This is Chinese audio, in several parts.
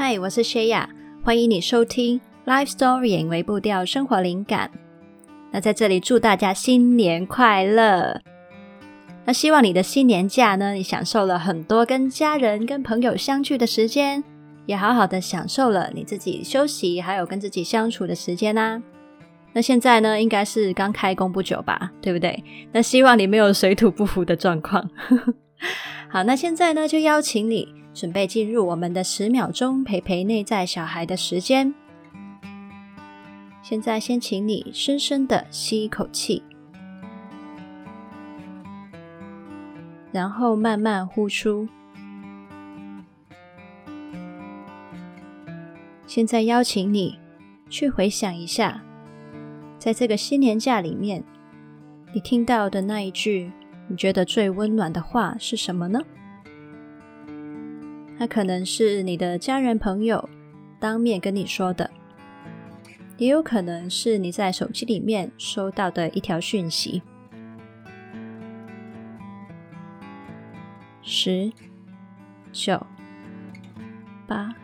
嗨，我是谢雅，欢迎你收听 Life Story 引微步调生活灵感。那在这里祝大家新年快乐。那希望你的新年假呢，你享受了很多跟家人、跟朋友相聚的时间，也好好的享受了你自己休息，还有跟自己相处的时间啊。那现在呢，应该是刚开工不久吧，对不对？那希望你没有水土不服的状况。好，那现在呢，就邀请你准备进入我们的十秒钟陪陪内在小孩的时间。现在先请你深深的吸一口气，然后慢慢呼出。现在邀请你去回想一下，在这个新年假里面，你听到的那一句你觉得最温暖的话是什么呢？那可能是你的家人朋友当面跟你说的。也有可能是你在手机里面收到的一条讯息。十、九、八、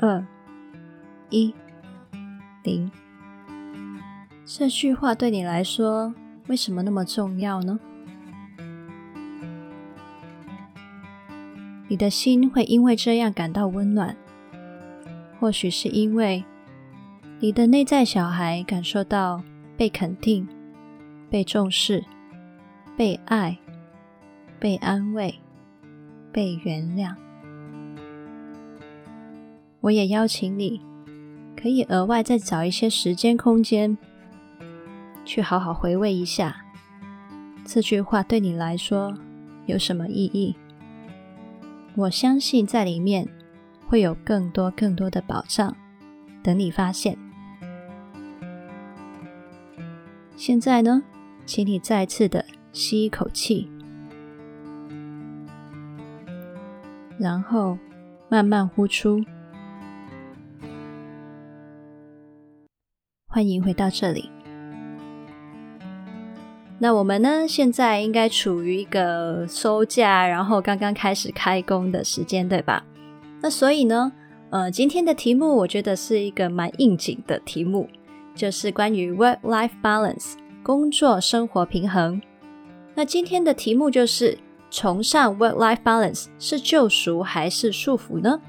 二、一、零。这句话对你来说，为什么那么重要呢？你的心会因为这样感到温暖，或许是因为你的内在小孩感受到被肯定、被重视、被爱、被安慰、被原谅。我也邀请你，可以额外再找一些时间空间，去好好回味一下这句话对你来说有什么意义。我相信在里面会有更多更多的宝藏等你发现。现在呢，请你再次的吸一口气，然后慢慢呼出。欢迎回到这里。那我们呢，现在应该处于一个收假，然后刚刚开始开工的时间，对吧？那所以呢，呃，今天的题目我觉得是一个蛮应景的题目，就是关于 work-life balance，工作生活平衡。那今天的题目就是崇尚 work-life balance 是救赎还是束缚呢？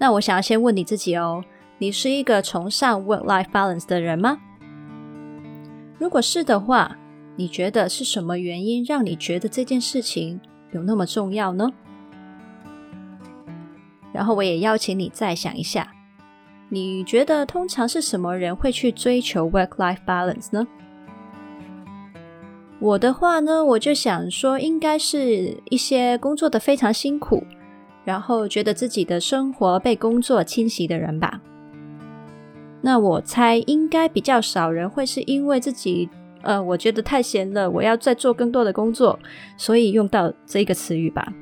那我想要先问你自己哦，你是一个崇尚 work-life balance 的人吗？如果是的话，你觉得是什么原因让你觉得这件事情有那么重要呢？然后我也邀请你再想一下，你觉得通常是什么人会去追求 work-life balance 呢？我的话呢，我就想说，应该是一些工作的非常辛苦，然后觉得自己的生活被工作侵袭的人吧。那我猜应该比较少人会是因为自己。呃，我觉得太闲了，我要再做更多的工作，所以用到这个词语吧。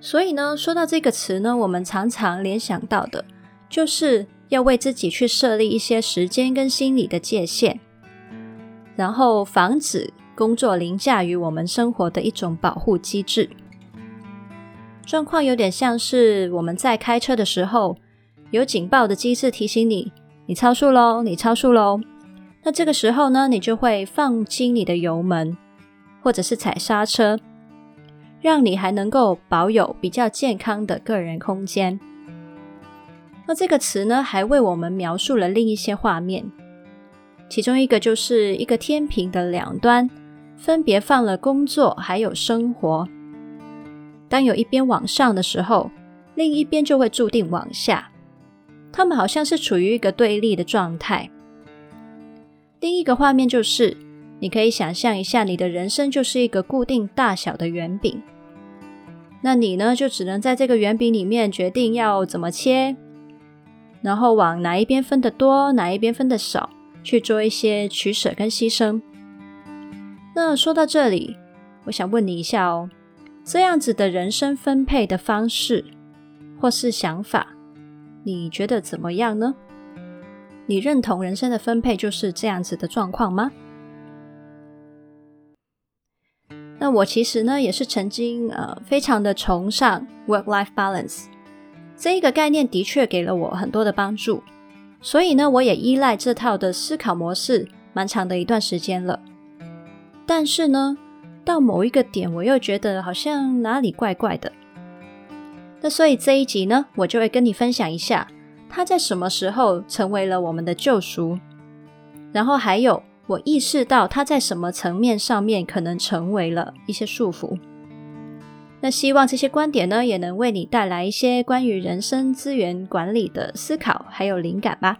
所以呢，说到这个词呢，我们常常联想到的就是要为自己去设立一些时间跟心理的界限，然后防止工作凌驾于我们生活的一种保护机制。状况有点像是我们在开车的时候，有警报的机制提醒你，你超速喽，你超速喽。那这个时候呢，你就会放轻你的油门，或者是踩刹车，让你还能够保有比较健康的个人空间。那这个词呢，还为我们描述了另一些画面，其中一个就是一个天平的两端，分别放了工作还有生活。当有一边往上的时候，另一边就会注定往下，他们好像是处于一个对立的状态。另一个画面就是，你可以想象一下，你的人生就是一个固定大小的圆饼，那你呢，就只能在这个圆饼里面决定要怎么切，然后往哪一边分得多，哪一边分的少，去做一些取舍跟牺牲。那说到这里，我想问你一下哦，这样子的人生分配的方式或是想法，你觉得怎么样呢？你认同人生的分配就是这样子的状况吗？那我其实呢，也是曾经呃非常的崇尚 work-life balance 这一个概念，的确给了我很多的帮助。所以呢，我也依赖这套的思考模式蛮长的一段时间了。但是呢，到某一个点，我又觉得好像哪里怪怪的。那所以这一集呢，我就会跟你分享一下，他在什么时候成为了我们的救赎，然后还有我意识到他在什么层面上面可能成为了一些束缚。那希望这些观点呢，也能为你带来一些关于人生资源管理的思考，还有灵感吧。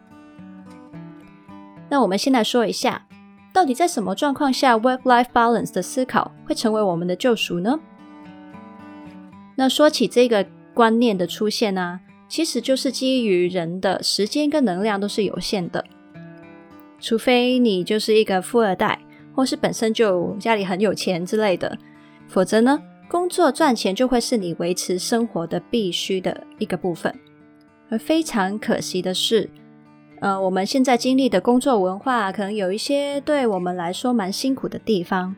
那我们先来说一下，到底在什么状况下，work-life balance 的思考会成为我们的救赎呢？那说起这个观念的出现呢、其实就是基于人的时间跟能量都是有限的，除非你就是一个富二代，或是本身就家里很有钱之类的，否则呢，工作赚钱就会是你维持生活的必须的一个部分，而非常可惜的是，呃，我们现在经历的工作文化可能有一些对我们来说蛮辛苦的地方，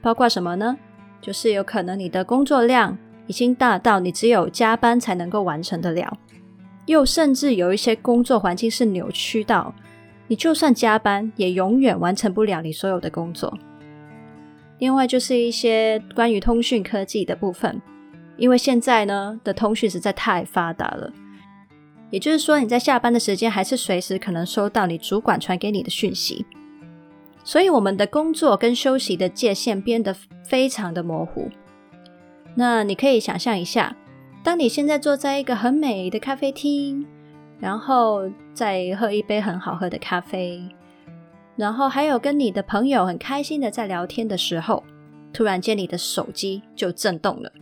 包括什么呢？就是有可能你的工作量已经大到你只有加班才能够完成得了，又甚至有一些工作环境是扭曲到你就算加班也永远完成不了你所有的工作。另外就是一些关于通讯科技的部分，因为现在呢的通讯实在太发达了，也就是说你在下班的时间还是随时可能收到你主管传给你的讯息，所以我们的工作跟休息的界限变得非常的模糊。那你可以想象一下，当你现在坐在一个很美的咖啡厅，然后再喝一杯很好喝的咖啡。然后还有跟你的朋友很开心的在聊天的时候，突然间你的手机就震动了。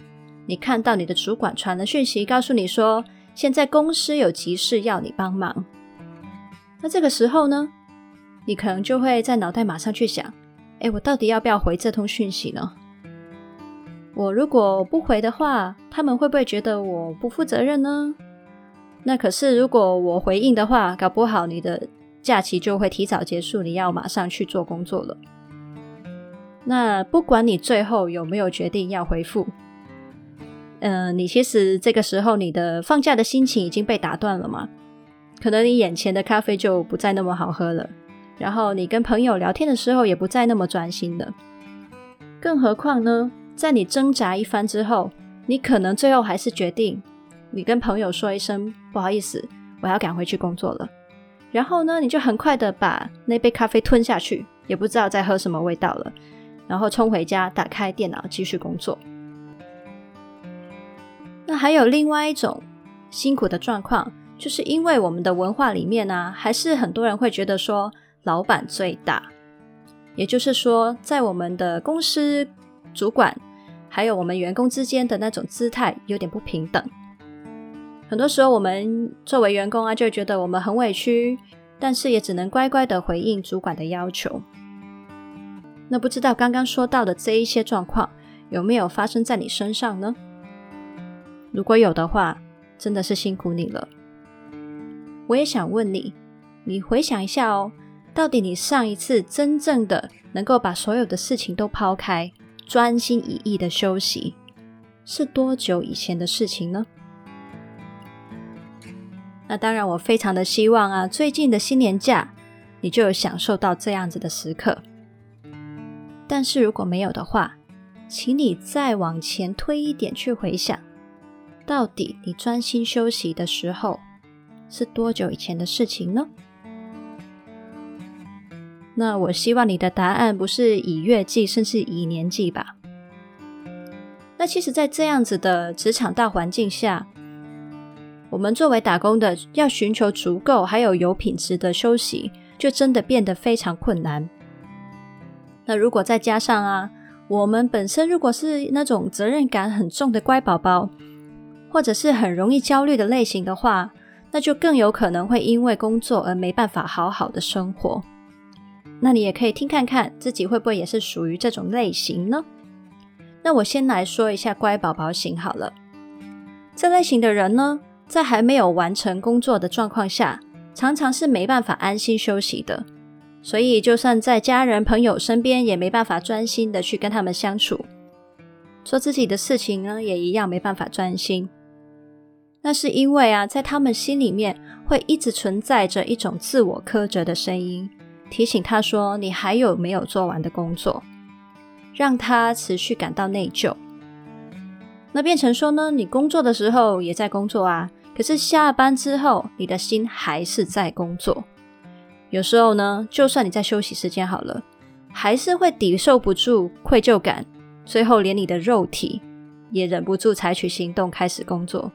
你看到你的主管传了讯息，告诉你说现在公司有急事要你帮忙。那这个时候呢，你可能就会在脑袋马上去想：哎，我到底要不要回这通讯息呢？我如果不回的话，他们会不会觉得我不负责任呢？那可是如果我回应的话，搞不好你的。假期就会提早结束，你要马上去做工作了。那不管你最后有没有决定要回复，嗯、你其实这个时候你的放假的心情已经被打断了嘛？可能你眼前的咖啡就不再那么好喝了，然后你跟朋友聊天的时候也不再那么专心了。更何况呢，在你挣扎一番之后，你可能最后还是决定，你跟朋友说一声不好意思，我要赶回去工作了。然后呢，你就很快的把那杯咖啡吞下去，也不知道在喝什么味道了。然后冲回家，打开电脑继续工作。那还有另外一种辛苦的状况，就是因为我们的文化里面呢、啊，还是很多人会觉得说老板最大，也就是说，在我们的公司主管还有我们员工之间的那种姿态有点不平等。很多时候，我们作为员工啊，就觉得我们很委屈，但是也只能乖乖的回应主管的要求。那不知道刚刚说到的这一些状况，有没有发生在你身上呢？如果有的话，真的是辛苦你了。我也想问你，你回想一下哦，到底你上一次真正的能够把所有的事情都抛开，专心一意的休息，是多久以前的事情呢？那当然，我非常的希望啊，最近的新年假你就有享受到这样子的时刻。但是如果没有的话，请你再往前推一点去回想，到底你专心休息的时候是多久以前的事情呢？那我希望你的答案不是以月计，甚至以年计吧。那其实，在这样子的职场大环境下，我们作为打工的，要寻求足够还有有品质的休息，就真的变得非常困难。那如果再加上啊，我们本身如果是那种责任感很重的乖宝宝，或者是很容易焦虑的类型的话，那就更有可能会因为工作而没办法好好的生活。那你也可以听看看自己会不会也是属于这种类型呢？那我先来说一下乖宝宝型好了，这类型的人呢，在还没有完成工作的状况下，常常是没办法安心休息的。所以，就算在家人朋友身边，也没办法专心的去跟他们相处，做自己的事情呢，也一样没办法专心。那是因为啊，在他们心里面会一直存在着一种自我苛责的声音，提醒他说：“你还有没有做完的工作？”让他持续感到内疚。那变成说呢，你工作的时候也在工作啊，可是下班之后，你的心还是在工作。有时候呢，就算你在休息时间好了，还是会抵受不住愧疚感，最后连你的肉体也忍不住采取行动开始工作。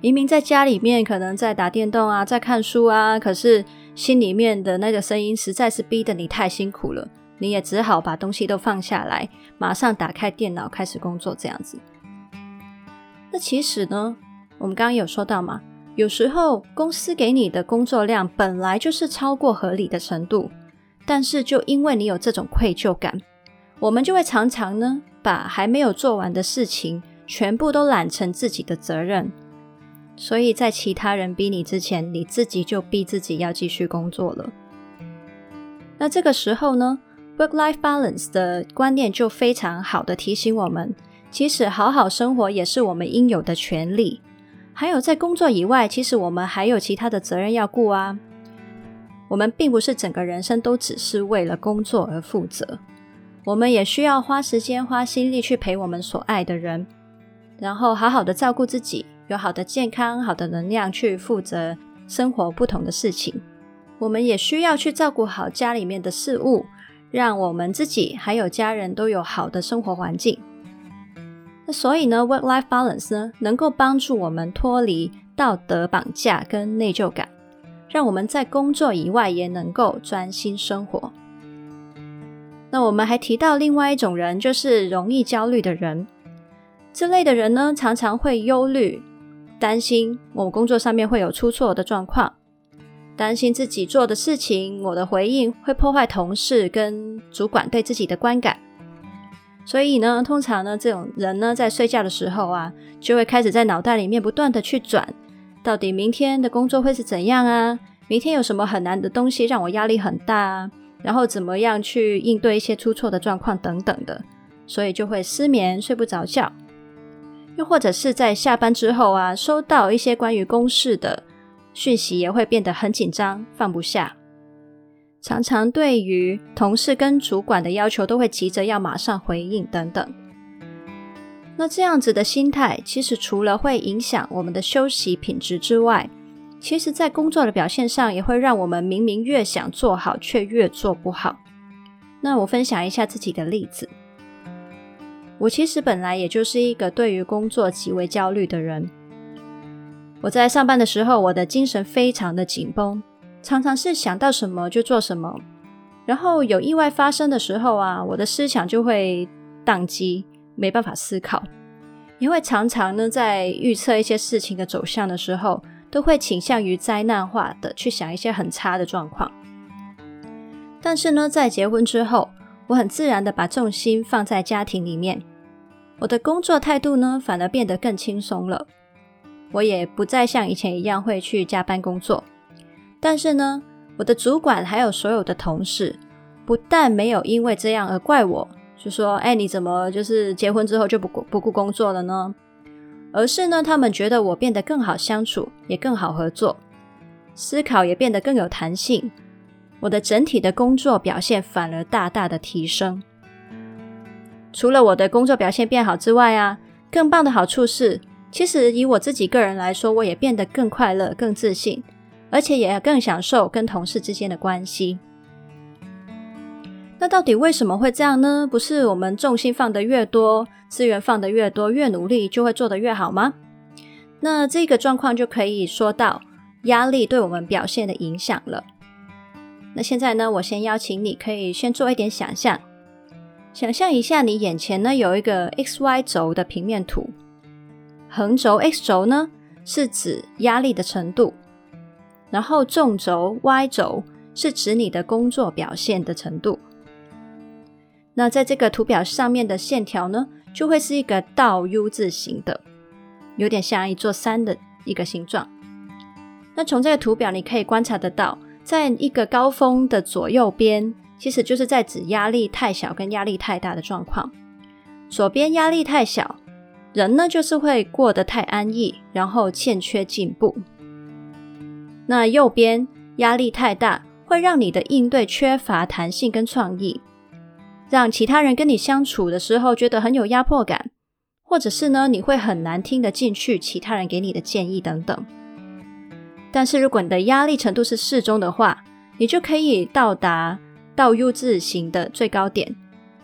明明在家里面可能在打电动啊，在看书啊，可是心里面的那个声音实在是逼得你太辛苦了，你也只好把东西都放下来，马上打开电脑开始工作这样子。那其实呢，我们刚刚有说到嘛，有时候公司给你的工作量本来就是超过合理的程度，但是就因为你有这种愧疚感，我们就会常常呢，把还没有做完的事情全部都揽成自己的责任，所以在其他人逼你之前，你自己就逼自己要继续工作了。那这个时候呢，work-life balance 的观念就非常好的提醒我们。其实好好生活也是我们应有的权利。还有在工作以外，其实我们还有其他的责任要顾啊。我们并不是整个人生都只是为了工作而负责，我们也需要花时间、花心力去陪我们所爱的人，然后好好的照顾自己，有好的健康、好的能量去负责生活不同的事情。我们也需要去照顾好家里面的事物，让我们自己还有家人都有好的生活环境。那所以呢，work-life balance 呢，能够帮助我们脱离道德绑架跟内疚感，让我们在工作以外也能够专心生活。那我们还提到另外一种人，就是容易焦虑的人。这类的人呢，常常会忧虑、担心我工作上面会有出错的状况，担心自己做的事情，我的回应会破坏同事跟主管对自己的观感。所以呢，通常呢，这种人呢，在睡觉的时候啊，就会开始在脑袋里面不断的去转，到底明天的工作会是怎样啊？明天有什么很难的东西让我压力很大啊？然后怎么样去应对一些出错的状况等等的，所以就会失眠，睡不着觉。又或者是在下班之后啊，收到一些关于公事的讯息，也会变得很紧张，放不下。常常对于同事跟主管的要求都会急着要马上回应等等。那这样子的心态，其实除了会影响我们的休息品质之外，其实在工作的表现上也会让我们明明越想做好，却越做不好。那我分享一下自己的例子。我其实本来也就是一个对于工作极为焦虑的人。我在上班的时候，我的精神非常的紧绷。常常是想到什么就做什么，然后有意外发生的时候啊，我的思想就会宕机，没办法思考。因为常常呢，在预测一些事情的走向的时候，都会倾向于灾难化的去想一些很差的状况。但是呢，在结婚之后，我很自然的把重心放在家庭里面，我的工作态度呢，反而变得更轻松了。我也不再像以前一样会去加班工作。但是呢，我的主管还有所有的同事，不但没有因为这样而怪我，就说：“哎，你怎么就是结婚之后就不不顾工作了呢？”而是呢，他们觉得我变得更好相处，也更好合作，思考也变得更有弹性，我的整体的工作表现反而大大的提升。除了我的工作表现变好之外啊，更棒的好处是，其实以我自己个人来说，我也变得更快乐、更自信。而且也更享受跟同事之间的关系。那到底为什么会这样呢？不是我们重心放得越多，资源放得越多，越努力就会做得越好吗？那这个状况就可以说到压力对我们表现的影响了。那现在呢，我先邀请你可以先做一点想象，想象一下你眼前呢有一个 XY 轴的平面图，横轴 X 轴呢是指压力的程度。然后纵轴 Y 轴是指你的工作表现的程度。那在这个图表上面的线条呢，就会是一个倒 U 字形的，有点像一座山的一个形状。那从这个图表你可以观察得到，在一个高峰的左右边，其实就是在指压力太小跟压力太大的状况。左边压力太小，人呢就是会过得太安逸，然后欠缺进步。那右边压力太大，会让你的应对缺乏弹性跟创意，让其他人跟你相处的时候觉得很有压迫感，或者是呢，你会很难听得进去其他人给你的建议等等。但是如果你的压力程度是适中的话，你就可以到达倒 U 字型的最高点，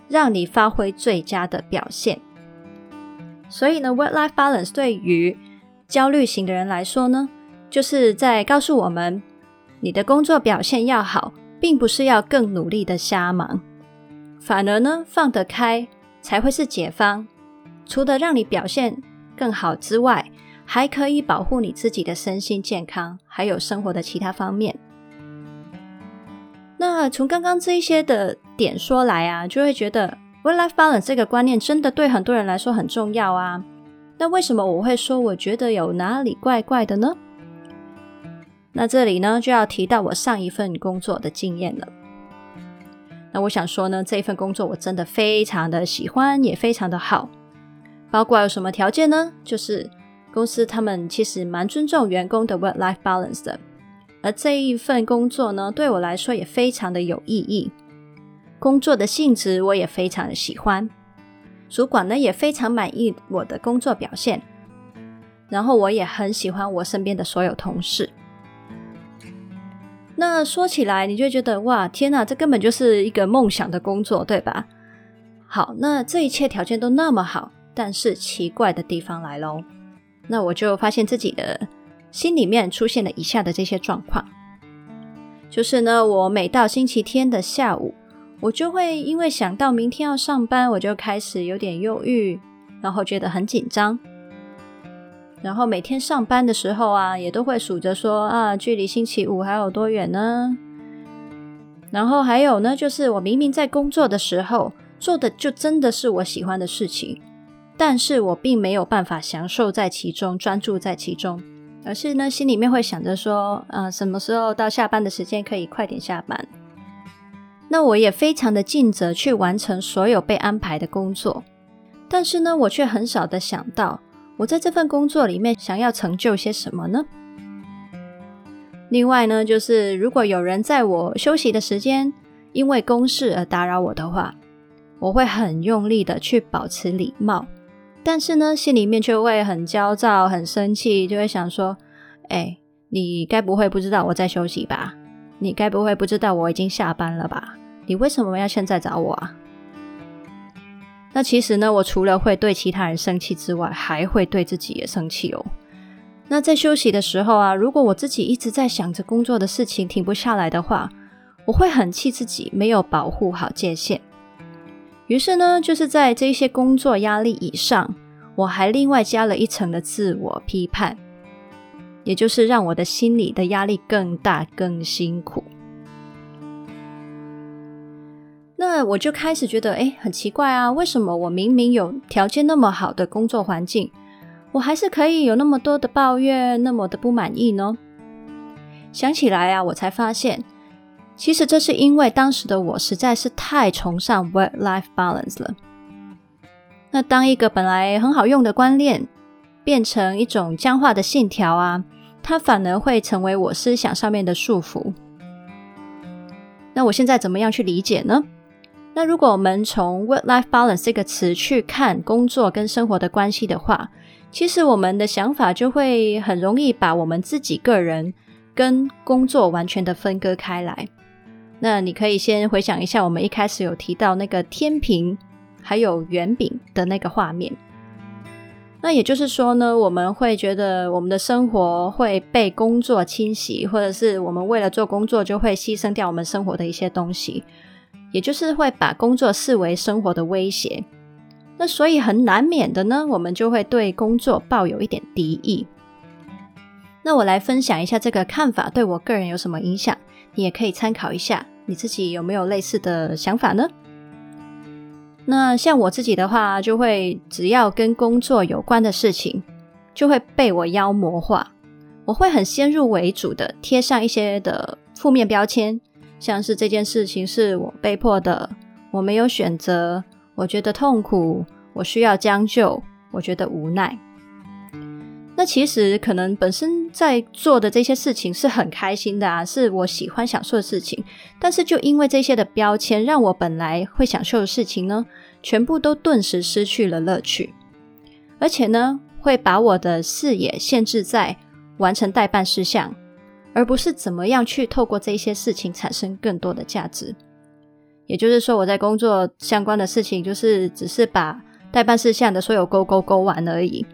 让你发挥最佳的表现。所以呢，work-life balance 对于焦虑型的人来说呢，就是在告诉我们，你的工作表现要好，并不是要更努力的瞎忙，反而呢，放得开才会是解方。除了让你表现更好之外，还可以保护你自己的身心健康，还有生活的其他方面。那从刚刚这一些的点说来啊，就会觉得 work-life balance 这个观念真的对很多人来说很重要啊。那为什么我会说我觉得有哪里怪怪的呢？那这里呢，就要提到我上一份工作的经验了。那我想说呢，这份工作我真的非常的喜欢，也非常的好。包括有什么条件呢？就是公司他们其实蛮尊重员工的 work-life balance 的。而这一份工作呢，对我来说也非常的有意义。工作的性质我也非常的喜欢，主管呢也非常满意我的工作表现。然后我也很喜欢我身边的所有同事。那说起来，你就觉得哇，天哪，这根本就是一个梦想的工作，对吧？好，那这一切条件都那么好，但是奇怪的地方来喽。那我就发现自己的心里面出现了以下的这些状况，就是呢，我每到星期天的下午，我就会因为想到明天要上班，我就开始有点忧郁，然后觉得很紧张。然后每天上班的时候啊，也都会数着说啊，距离星期五还有多远呢？然后还有呢，就是我明明在工作的时候做的就真的是我喜欢的事情，但是我并没有办法享受在其中，专注在其中，而是呢，心里面会想着说，啊，什么时候到下班的时间可以快点下班？那我也非常的尽责去完成所有被安排的工作，但是呢，我却很少的想到。我在这份工作里面想要成就些什么呢？另外呢，就是如果有人在我休息的时间因为公事而打扰我的话，我会很用力的去保持礼貌，但是呢，心里面却会很焦躁、很生气，就会想说：“哎，你该不会不知道我在休息吧？你该不会不知道我已经下班了吧？你为什么要现在找我啊？”那其实呢，我除了会对其他人生气之外，还会对自己也生气哦。那在休息的时候啊，如果我自己一直在想着工作的事情，停不下来的话，我会很气自己没有保护好界限。于是呢，就是在这些工作压力以上，我还另外加了一层的自我批判，也就是让我的心理的压力更大、更辛苦。那我就开始觉得，诶，很奇怪啊，为什么我明明有条件那么好的工作环境，我还是可以有那么多的抱怨，那么的不满意呢？想起来啊，我才发现，其实这是因为当时的我实在是太崇尚 work-life balance 了。那当一个本来很好用的观念变成一种僵化的信条啊，它反而会成为我思想上面的束缚。那我现在怎么样去理解呢？那如果我们从 work-life balance 这个词去看工作跟生活的关系的话，其实我们的想法就会很容易把我们自己个人跟工作完全的分割开来。那你可以先回想一下，我们一开始有提到那个天平还有圆饼的那个画面。那也就是说呢，我们会觉得我们的生活会被工作侵袭，或者是我们为了做工作就会牺牲掉我们生活的一些东西。也就是会把工作视为生活的威胁，那所以很难免的呢，我们就会对工作抱有一点敌意。那我来分享一下这个看法对我个人有什么影响，你也可以参考一下，你自己有没有类似的想法呢？那像我自己的话，就会只要跟工作有关的事情，就会被我妖魔化，我会很先入为主的贴上一些的负面标签。像是这件事情是我被迫的，我没有选择，我觉得痛苦，我需要将就，我觉得无奈。那其实可能本身在做的这些事情是很开心的啊，是我喜欢享受的事情。但是就因为这些的标签，让我本来会享受的事情呢，全部都顿时失去了乐趣。而且呢，会把我的视野限制在完成代办事项，而不是怎么样去透过这些事情产生更多的价值。也就是说，我在工作相关的事情，就是只是把代办事项的所有勾勾勾完而已。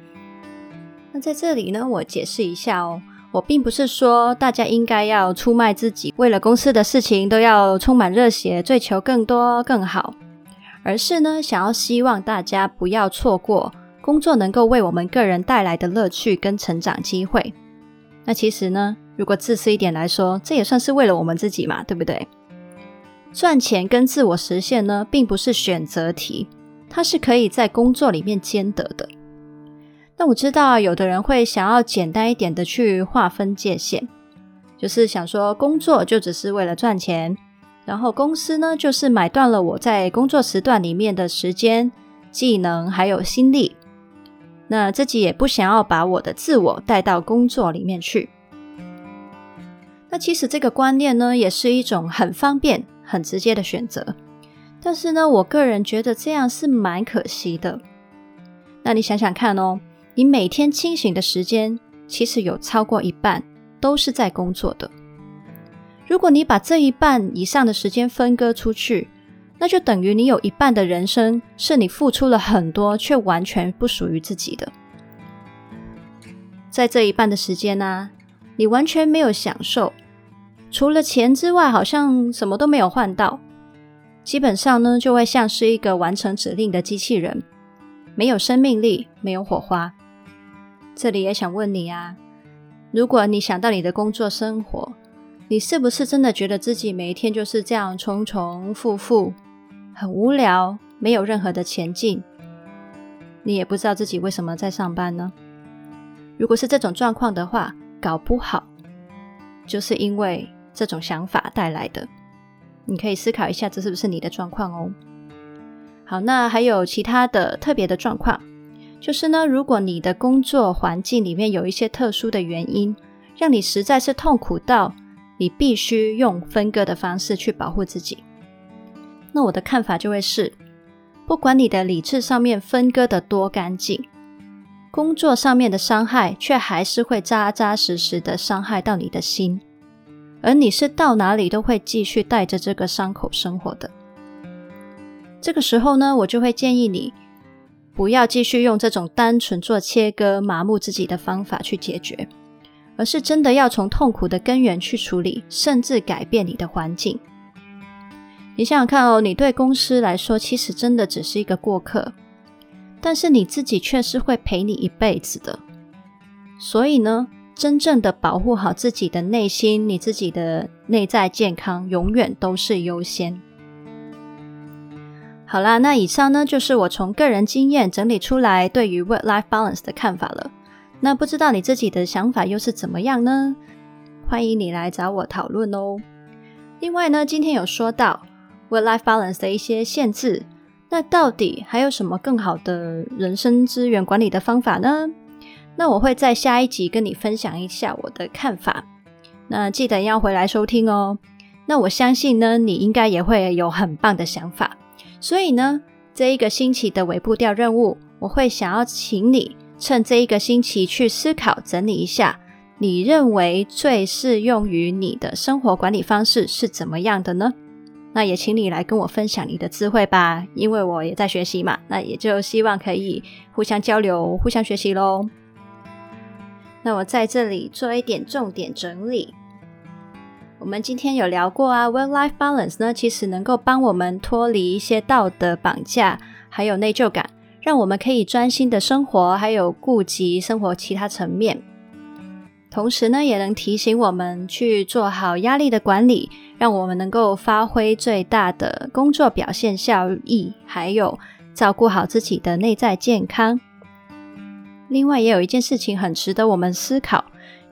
在这里呢，我解释一下哦，我并不是说大家应该要出卖自己，为了公司的事情都要充满热血，追求更多更好，而是呢，想要希望大家不要错过工作能够为我们个人带来的乐趣跟成长机会。那其实呢，如果自私一点来说，这也算是为了我们自己嘛，对不对？赚钱跟自我实现呢，并不是选择题，它是可以在工作里面兼得的。那我知道，有的人会想要简单一点的去划分界限，就是想说工作就只是为了赚钱，然后公司呢就是买断了我在工作时段里面的时间、技能还有心力，那自己也不想要把我的自我带到工作里面去。那其实这个观念呢，也是一种很方便、很直接的选择，但是呢，我个人觉得这样是蛮可惜的。那你想想看哦。你每天清醒的时间，其实有超过一半都是在工作的。如果你把这一半以上的时间分割出去，那就等于你有一半的人生是你付出了很多，却完全不属于自己的。在这一半的时间呢、啊，你完全没有享受，除了钱之外，好像什么都没有换到。基本上呢，就会像是一个完成指令的机器人，没有生命力，没有火花。这里也想问你啊，如果你想到你的工作生活，你是不是真的觉得自己每一天就是这样重重复复，很无聊，没有任何的前进？你也不知道自己为什么在上班呢？如果是这种状况的话，搞不好就是因为这种想法带来的。你可以思考一下，这是不是你的状况哦？好，那还有其他的特别的状况。就是呢，如果你的工作环境里面有一些特殊的原因，让你实在是痛苦到你必须用分割的方式去保护自己，那我的看法就会是，不管你的理智上面分割得多干净，工作上面的伤害却还是会扎扎实实的伤害到你的心，而你是到哪里都会继续带着这个伤口生活的。这个时候呢，我就会建议你。不要继续用这种单纯做切割、麻木自己的方法去解决，而是真的要从痛苦的根源去处理，甚至改变你的环境。你想想看哦，你对公司来说其实真的只是一个过客，但是你自己却是会陪你一辈子的。所以呢，真正的保护好自己的内心，你自己的内在健康，永远都是优先。好啦，那以上呢，就是我从个人经验整理出来对于 work-life balance 的看法了。那不知道你自己的想法又是怎么样呢？欢迎你来找我讨论哦。另外呢，今天有说到 work-life balance 的一些限制，那到底还有什么更好的人生资源管理的方法呢？那我会在下一集跟你分享一下我的看法。那记得要回来收听哦。那我相信呢，你应该也会有很棒的想法。所以呢，这一个星期的尾部调任务，我会想要请你趁这一个星期去思考整理一下，你认为最适用于你的生活管理方式是怎么样的呢？那也请你来跟我分享你的智慧吧，因为我也在学习嘛，那也就希望可以互相交流、互相学习喽。那我在这里做一点重点整理。我们今天有聊过啊，work-life balance 呢，其实能够帮我们脱离一些道德绑架，还有内疚感，让我们可以专心的生活，还有顾及生活其他层面。同时呢，也能提醒我们去做好压力的管理，让我们能够发挥最大的工作表现效益，还有照顾好自己的内在健康。另外，也有一件事情很值得我们思考。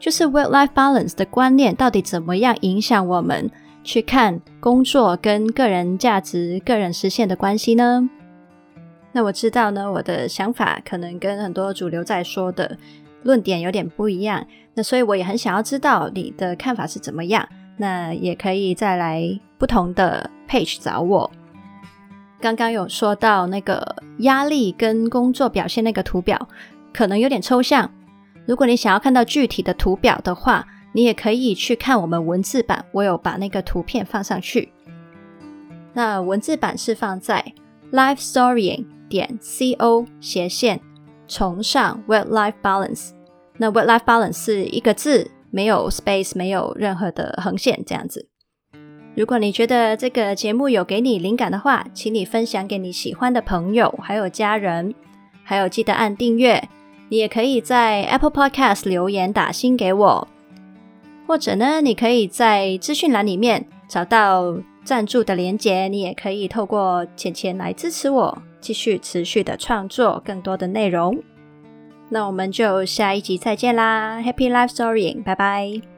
就是 work-life balance 的观念到底怎么样影响我们去看工作跟个人价值、个人实现的关系呢？那我知道呢，我的想法可能跟很多主流在说的论点有点不一样，那所以我也很想要知道你的看法是怎么样。那也可以再来不同的 page 找我。刚刚有说到那个压力跟工作表现那个图表，可能有点抽象。如果你想要看到具体的图表的话，你也可以去看我们文字版，我有把那个图片放上去。那文字版是放在 lifestorying 点 co 斜线崇尚 work-life balance。那 work-life balance 是一个字，没有 space，没有任何的横线，这样子。如果你觉得这个节目有给你灵感的话，请你分享给你喜欢的朋友，还有家人，还有记得按订阅。你也可以在 Apple Podcast 留言打星给我，或者呢，你可以在资讯栏里面找到赞助的连接，你也可以透过钱钱来支持我，继续持续的创作更多的内容。那我们就下一集再见啦，Happy Life Storying，拜拜。